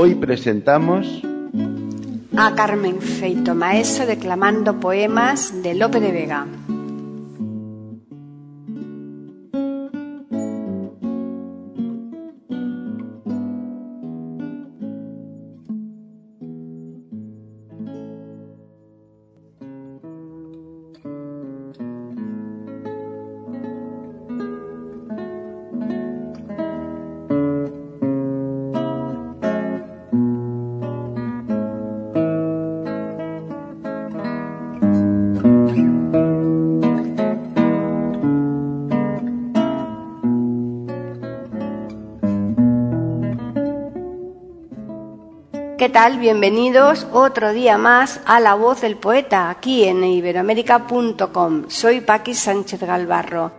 Hoy presentamos a Carmen Feito Maeso declamando poemas de Lope de Vega. ¿Qué tal? Bienvenidos otro día más a La Voz del Poeta, aquí en iberoamérica.com. Soy Paqui Sánchez Galvarro.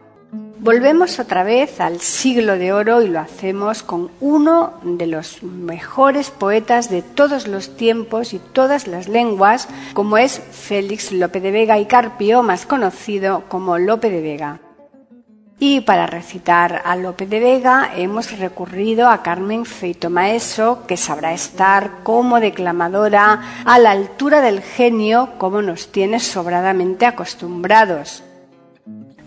Volvemos otra vez al siglo de oro y lo hacemos con uno de los mejores poetas de todos los tiempos y todas las lenguas, como es Félix Lope de Vega y Carpio, más conocido como Lope de Vega. Y para recitar a Lope de Vega hemos recurrido a Carmen Feito Maeso, que sabrá estar como declamadora a la altura del genio como nos tiene sobradamente acostumbrados.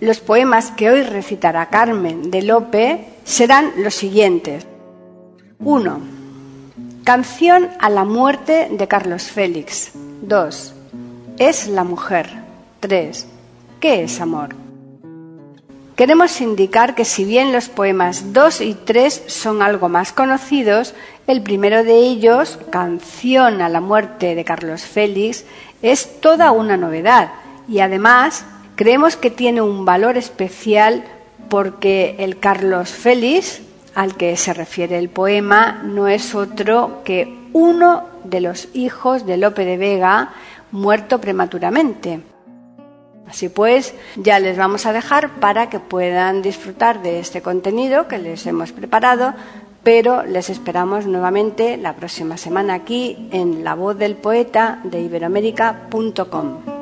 Los poemas que hoy recitará Carmen de Lope serán los siguientes. 1. Canción a la muerte de Carlos Félix. 2. Es la mujer. 3. ¿Qué es amor? Queremos indicar que si bien los poemas 2 y 3 son algo más conocidos, el primero de ellos, Canción a la muerte de Carlos Félix, es toda una novedad y además creemos que tiene un valor especial porque el Carlos Félix al que se refiere el poema no es otro que uno de los hijos de Lope de Vega muerto prematuramente. Así pues, ya les vamos a dejar para que puedan disfrutar de este contenido que les hemos preparado, pero les esperamos nuevamente la próxima semana aquí en La Voz del Poeta de iberoamérica.com.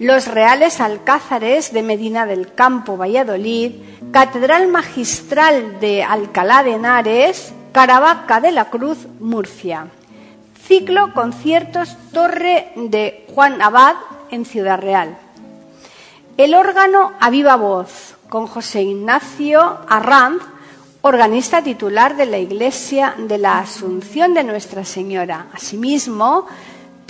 los Reales Alcázares de Medina del Campo, Valladolid, Catedral Magistral de Alcalá de Henares, Caravaca de la Cruz, Murcia. Ciclo Conciertos Torre de Juan Abad en Ciudad Real. El órgano a viva voz con José Ignacio Arranz, organista titular de la Iglesia de la Asunción de Nuestra Señora. Asimismo,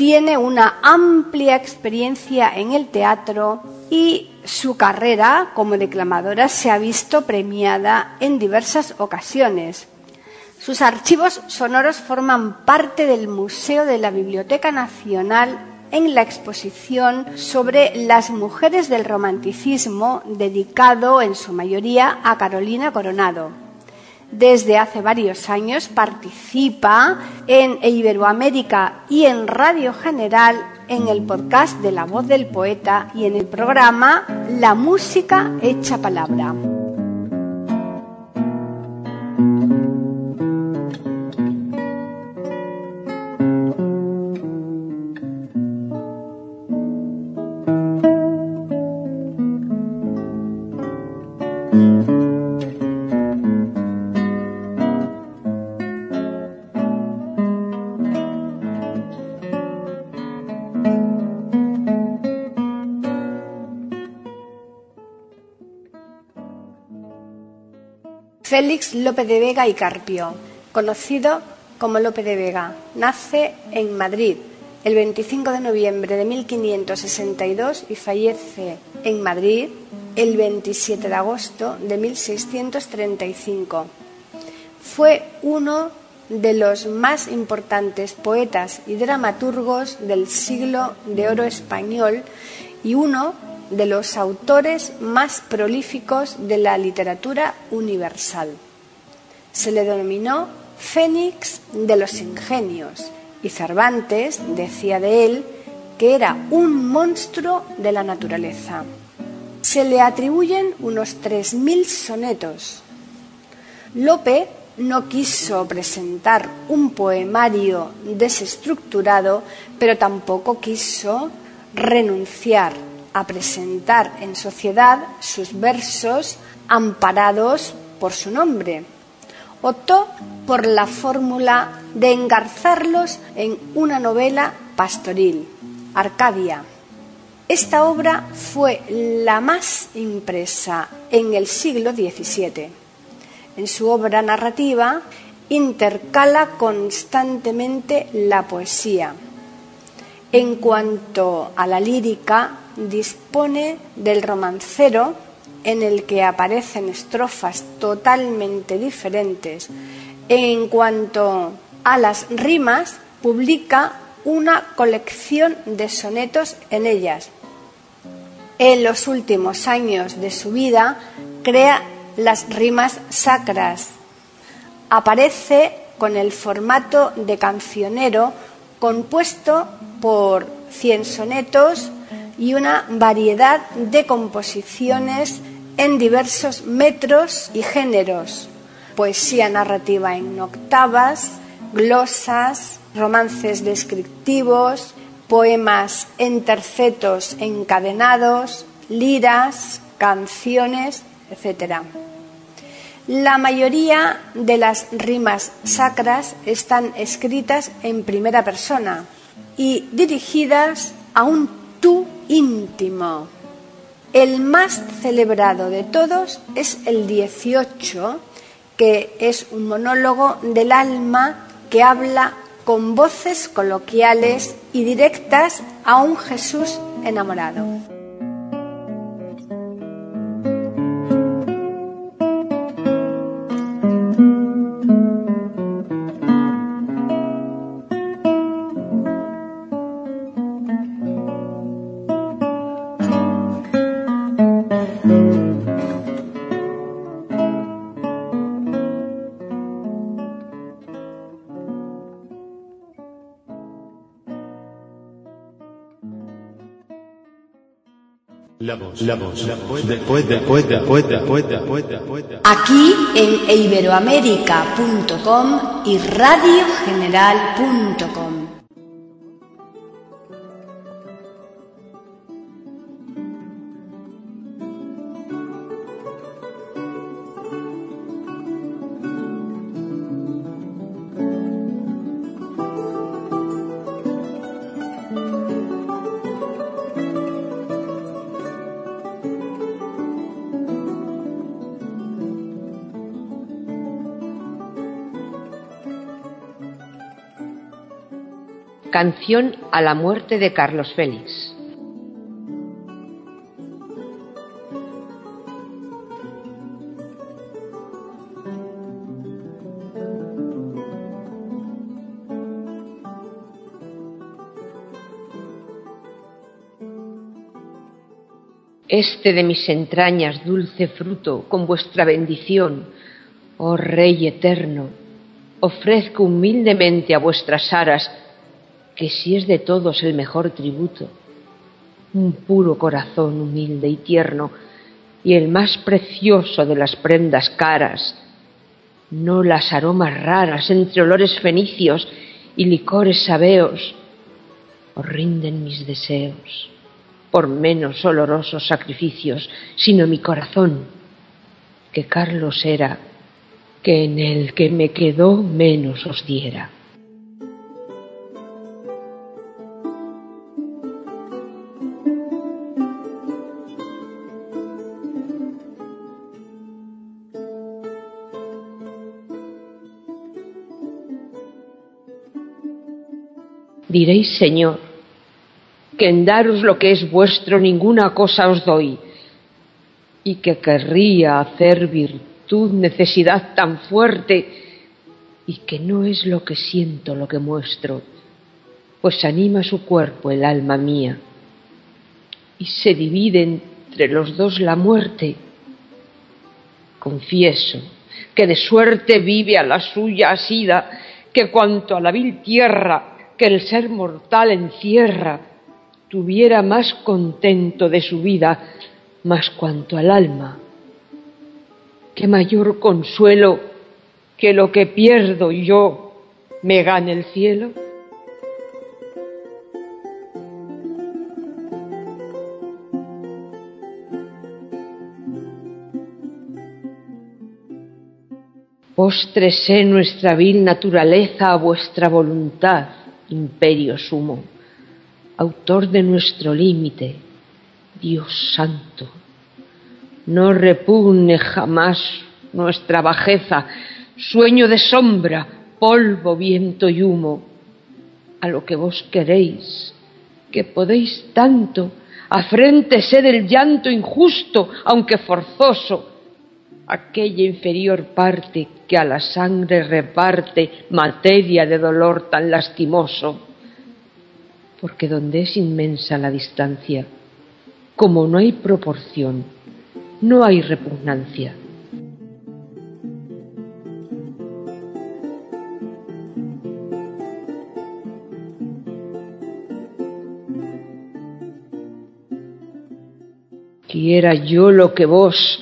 tiene una amplia experiencia en el teatro y su carrera como declamadora se ha visto premiada en diversas ocasiones. Sus archivos sonoros forman parte del Museo de la Biblioteca Nacional en la exposición sobre las mujeres del romanticismo, dedicado en su mayoría a Carolina Coronado. Desde hace varios años participa en Iberoamérica y en Radio General en el podcast de La Voz del Poeta y en el programa La Música Hecha Palabra. Félix López de Vega y Carpio, conocido como Lope de Vega, nace en Madrid el 25 de noviembre de 1562 y fallece en Madrid el 27 de agosto de 1635. Fue uno de los más importantes poetas y dramaturgos del siglo de oro español y uno de los autores más prolíficos de la literatura universal. Se le denominó Fénix de los Ingenios y Cervantes decía de él que era un monstruo de la naturaleza. Se le atribuyen unos 3.000 sonetos. Lope no quiso presentar un poemario desestructurado, pero tampoco quiso renunciar a presentar en sociedad sus versos amparados por su nombre. Optó por la fórmula de engarzarlos en una novela pastoril, Arcadia. Esta obra fue la más impresa en el siglo XVII. En su obra narrativa intercala constantemente la poesía. En cuanto a la lírica, dispone del romancero en el que aparecen estrofas totalmente diferentes. En cuanto a las rimas, publica una colección de sonetos en ellas. En los últimos años de su vida crea las rimas sacras. Aparece con el formato de cancionero compuesto por cien sonetos y una variedad de composiciones en diversos metros y géneros, poesía narrativa en octavas, glosas, romances descriptivos, poemas en tercetos encadenados, liras, canciones, etc. La mayoría de las rimas sacras están escritas en primera persona y dirigidas a un tú íntimo. El más celebrado de todos es el 18, que es un monólogo del alma que habla con voces coloquiales y directas a un Jesús enamorado. La voz, la voz, la voz del poeta, poeta, poeta, poeta, poeta, poeta. Aquí en iberoamérica.com y radiogeneral.com. Canción a la muerte de Carlos Félix. Este de mis entrañas dulce fruto, con vuestra bendición, oh Rey eterno, ofrezco humildemente a vuestras aras que si es de todos el mejor tributo, un puro corazón humilde y tierno, y el más precioso de las prendas caras, no las aromas raras entre olores fenicios y licores sabeos, os rinden mis deseos por menos olorosos sacrificios, sino mi corazón, que Carlos era, que en el que me quedó menos os diera. Diréis, Señor, que en daros lo que es vuestro ninguna cosa os doy, y que querría hacer virtud necesidad tan fuerte, y que no es lo que siento lo que muestro, pues anima su cuerpo el alma mía, y se divide entre los dos la muerte. Confieso que de suerte vive a la suya asida, que cuanto a la vil tierra que el ser mortal encierra, tuviera más contento de su vida, más cuanto al alma. Qué mayor consuelo que lo que pierdo yo me gane el cielo. Póstrese nuestra vil naturaleza a vuestra voluntad imperio sumo, autor de nuestro límite, Dios santo. No repugne jamás nuestra bajeza, sueño de sombra, polvo, viento y humo, a lo que vos queréis, que podéis tanto, afréntese del llanto injusto, aunque forzoso, aquella inferior parte que a la sangre reparte materia de dolor tan lastimoso, porque donde es inmensa la distancia, como no hay proporción, no hay repugnancia. Quiera yo lo que vos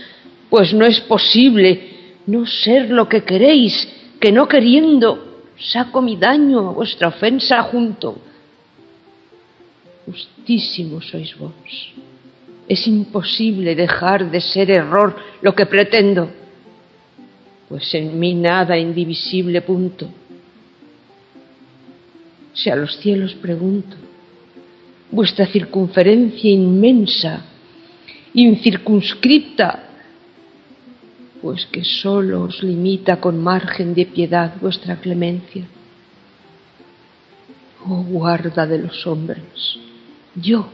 pues no es posible no ser lo que queréis, que no queriendo saco mi daño a vuestra ofensa junto. Justísimo sois vos, Es imposible dejar de ser error lo que pretendo, pues en mí nada indivisible punto. Si a los cielos pregunto, vuestra circunferencia inmensa, incircunscripta, pues que sólo os limita con margen de piedad vuestra clemencia. Oh guarda de los hombres, yo,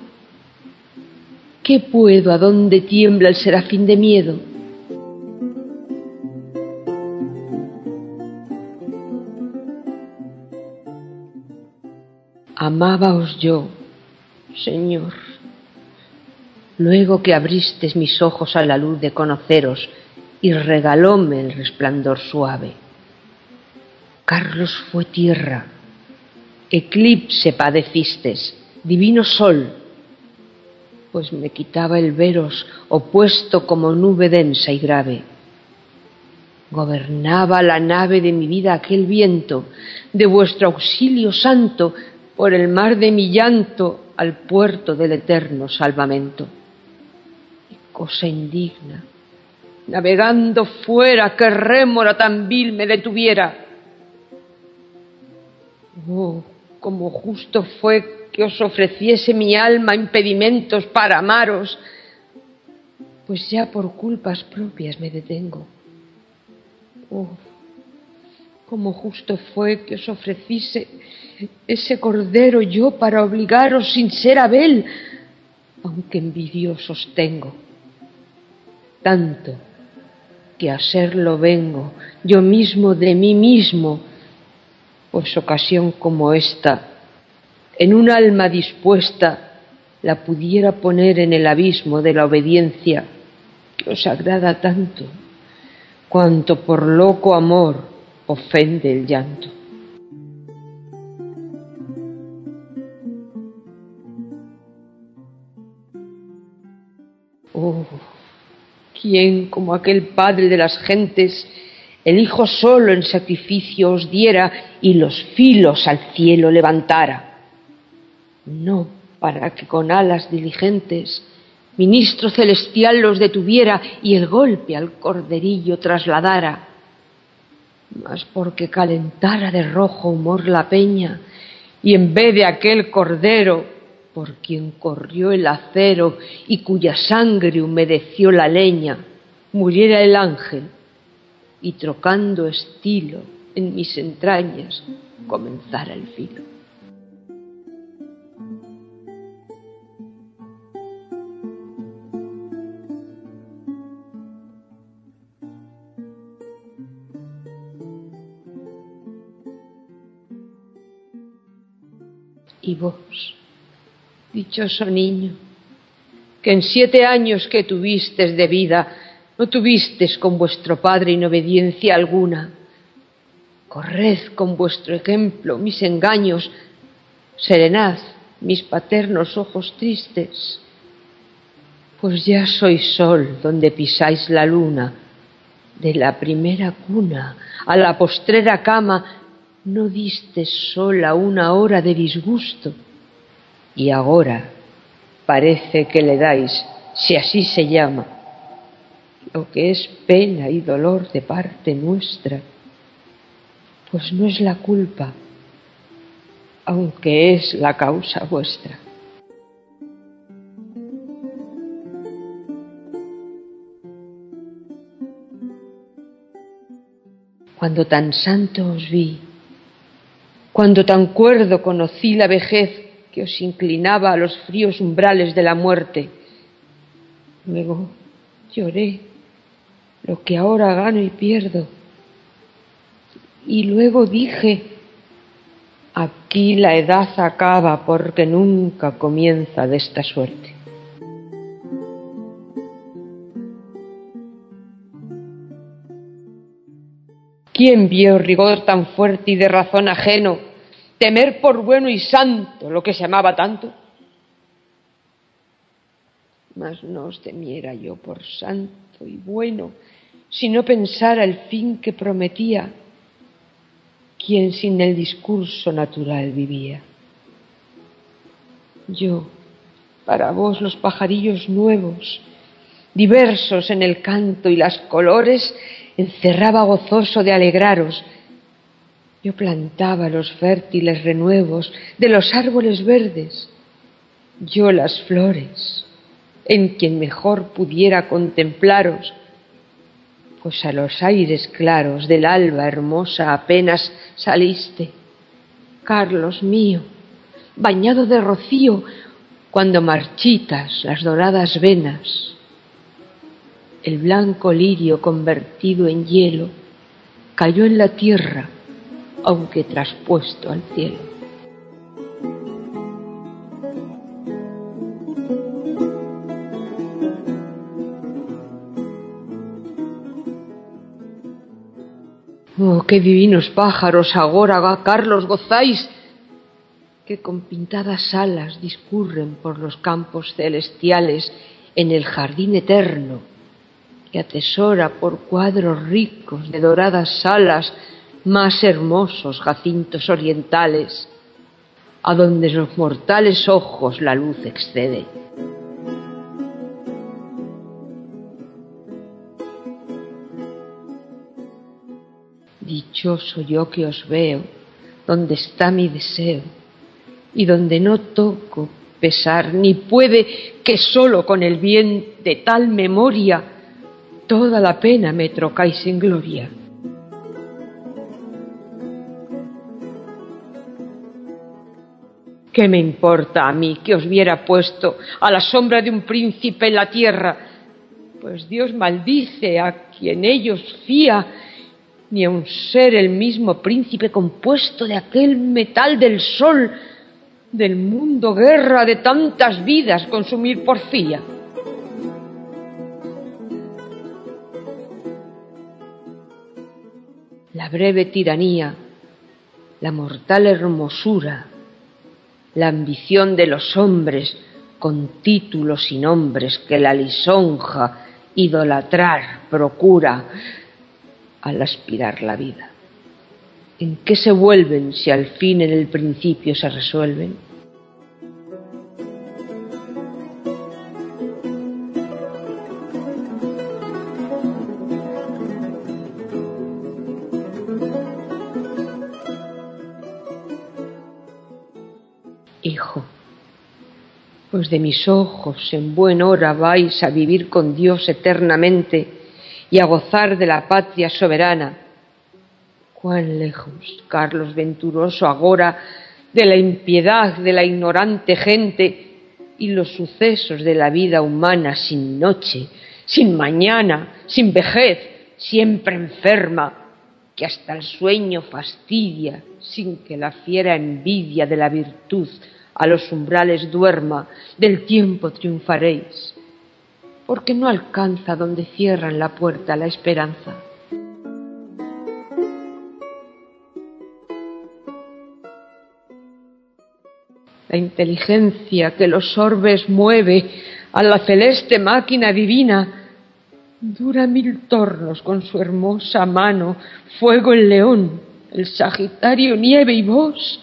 ¿qué puedo a tiembla el serafín de miedo? Amábaos yo, Señor, luego que abristes mis ojos a la luz de conoceros y regalóme el resplandor suave. Carlos fue tierra, eclipse padecistes, divino sol, pues me quitaba el veros opuesto como nube densa y grave. Gobernaba la nave de mi vida aquel viento, de vuestro auxilio santo, por el mar de mi llanto al puerto del eterno salvamento. Y cosa indigna, navegando fuera, que rémora tan vil me detuviera. Oh, como justo fue que os ofreciese mi alma impedimentos para amaros, pues ya por culpas propias me detengo. Oh, como justo fue que os ofreciese ese cordero yo para obligaros sin ser Abel, aunque envidiosos tengo. Tanto que a serlo vengo yo mismo de mí mismo, pues ocasión como esta, en un alma dispuesta, la pudiera poner en el abismo de la obediencia que os agrada tanto, cuanto por loco amor ofende el llanto. Oh, ¿quién como aquel Padre de las gentes, el Hijo solo en sacrificio os diera y los filos al cielo levantara? No para que con alas diligentes ministro celestial los detuviera y el golpe al corderillo trasladara, mas porque calentara de rojo humor la peña y en vez de aquel cordero por quien corrió el acero y cuya sangre humedeció la leña, muriera el ángel y trocando estilo en mis entrañas comenzara el filo. Y vos, dichoso niño, que en siete años que tuvistes de vida no tuvistes con vuestro padre inobediencia alguna. Corred con vuestro ejemplo mis engaños, serenad mis paternos ojos tristes, pues ya sois sol donde pisáis la luna, de la primera cuna a la postrera cama no diste sola una hora de disgusto y ahora parece que le dais, si así se llama, lo que es pena y dolor de parte nuestra, pues no es la culpa, aunque es la causa vuestra. Cuando tan santo os vi, cuando tan cuerdo conocí la vejez que os inclinaba a los fríos umbrales de la muerte. Luego lloré lo que ahora gano y pierdo. Y luego dije, aquí la edad acaba porque nunca comienza de esta suerte. ¿Quién vio rigor tan fuerte y de razón ajeno temer por bueno y santo lo que se amaba tanto. Mas no os temiera yo por santo y bueno, si no pensara el fin que prometía quien sin el discurso natural vivía. Yo, para vos los pajarillos nuevos, diversos en el canto y las colores, encerraba gozoso de alegraros. Yo plantaba los fértiles renuevos de los árboles verdes, yo las flores, en quien mejor pudiera contemplaros, pues a los aires claros del alba hermosa apenas saliste, Carlos mío, bañado de rocío, cuando marchitas las doradas venas, el blanco lirio convertido en hielo cayó en la tierra, aunque traspuesto al cielo. Oh, qué divinos pájaros agora, Carlos, gozáis que con pintadas alas discurren por los campos celestiales en el jardín eterno, que atesora por cuadros ricos de doradas alas más hermosos jacintos orientales, a donde los mortales ojos la luz excede. Dichoso yo que os veo, donde está mi deseo, y donde no toco pesar, ni puede que solo con el bien de tal memoria toda la pena me trocáis en gloria. ¿Qué me importa a mí que os viera puesto a la sombra de un príncipe en la tierra? Pues Dios maldice a quien ellos fía, ni aun ser el mismo príncipe compuesto de aquel metal del sol, del mundo guerra de tantas vidas consumir porfía. La breve tiranía, la mortal hermosura, la ambición de los hombres con títulos y nombres que la lisonja idolatrar procura al aspirar la vida. ¿En qué se vuelven si al fin en el principio se resuelven? Pues de mis ojos en buen hora vais a vivir con Dios eternamente y a gozar de la patria soberana. Cuán lejos, Carlos Venturoso, agora de la impiedad de la ignorante gente y los sucesos de la vida humana sin noche, sin mañana, sin vejez, siempre enferma, que hasta el sueño fastidia, sin que la fiera envidia de la virtud a los umbrales duerma, del tiempo triunfaréis, porque no alcanza donde cierran la puerta la esperanza. la inteligencia que los orbes mueve a la celeste máquina divina, dura mil tornos con su hermosa mano, fuego el león, el sagitario nieve y vos,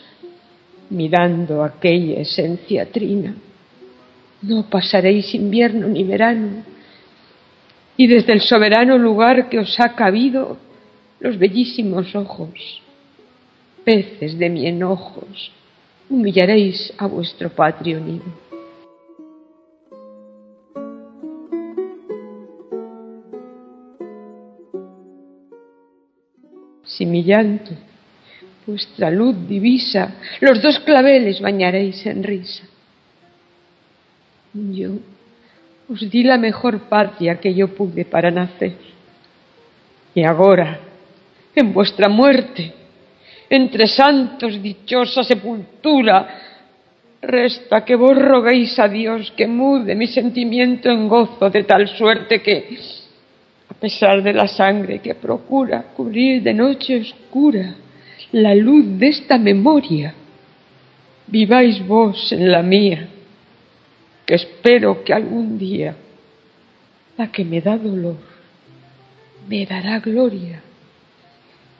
mirando aquella esencia trina, no pasaréis invierno ni verano, y desde el soberano lugar que os ha cabido los bellísimos ojos, peces de mi enojos, humillaréis a vuestro patrio nido. Si mi llanto vuestra luz divisa, los dos claveles bañaréis en risa. Yo os di la mejor patria que yo pude para nacer. Y ahora, en vuestra muerte, entre santos dichosa sepultura, resta que vos roguéis a Dios que mude mi sentimiento en gozo de tal suerte que, a pesar de la sangre que procura cubrir de noche oscura la luz de esta memoria, viváis vos en la mía, que espero que algún día la que me da dolor me dará gloria,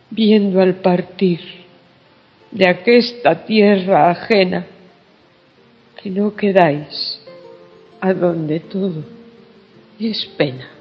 viendo al partir de aquesta tierra ajena, que no quedáis a donde todo es pena.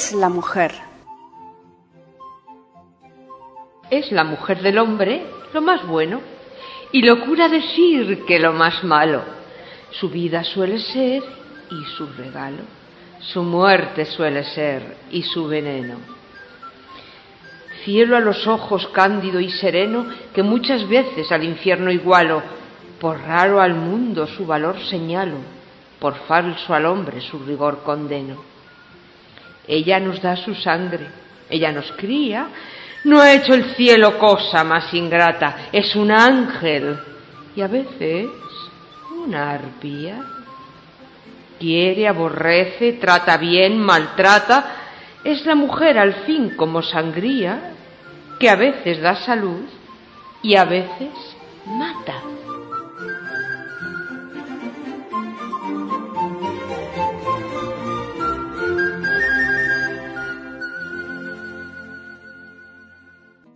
Es la mujer. Es la mujer del hombre lo más bueno y locura decir que lo más malo. Su vida suele ser y su regalo. Su muerte suele ser y su veneno. Cielo a los ojos cándido y sereno que muchas veces al infierno igualo. Por raro al mundo su valor señalo, por falso al hombre su rigor condeno. Ella nos da su sangre, ella nos cría, no ha hecho el cielo cosa más ingrata, es un ángel y a veces una arpía. Quiere, aborrece, trata bien, maltrata, es la mujer al fin como sangría, que a veces da salud y a veces mata.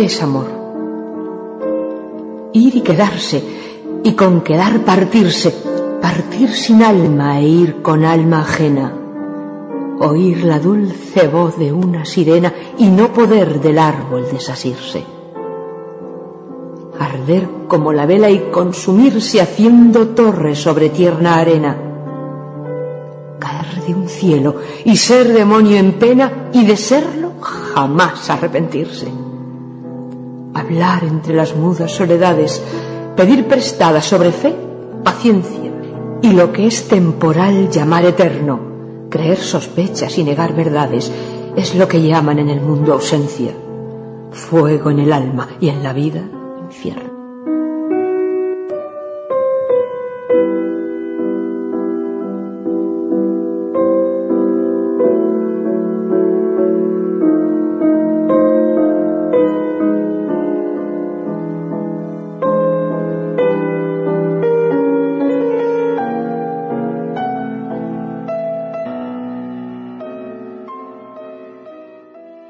¿Qué es amor? Ir y quedarse, y con quedar partirse, partir sin alma e ir con alma ajena, oír la dulce voz de una sirena y no poder del árbol desasirse, arder como la vela y consumirse haciendo torre sobre tierna arena, caer de un cielo y ser demonio en pena y de serlo jamás arrepentirse hablar entre las mudas soledades, pedir prestada sobre fe, paciencia, y lo que es temporal llamar eterno, creer sospechas y negar verdades, es lo que llaman en el mundo ausencia, fuego en el alma y en la vida infierno.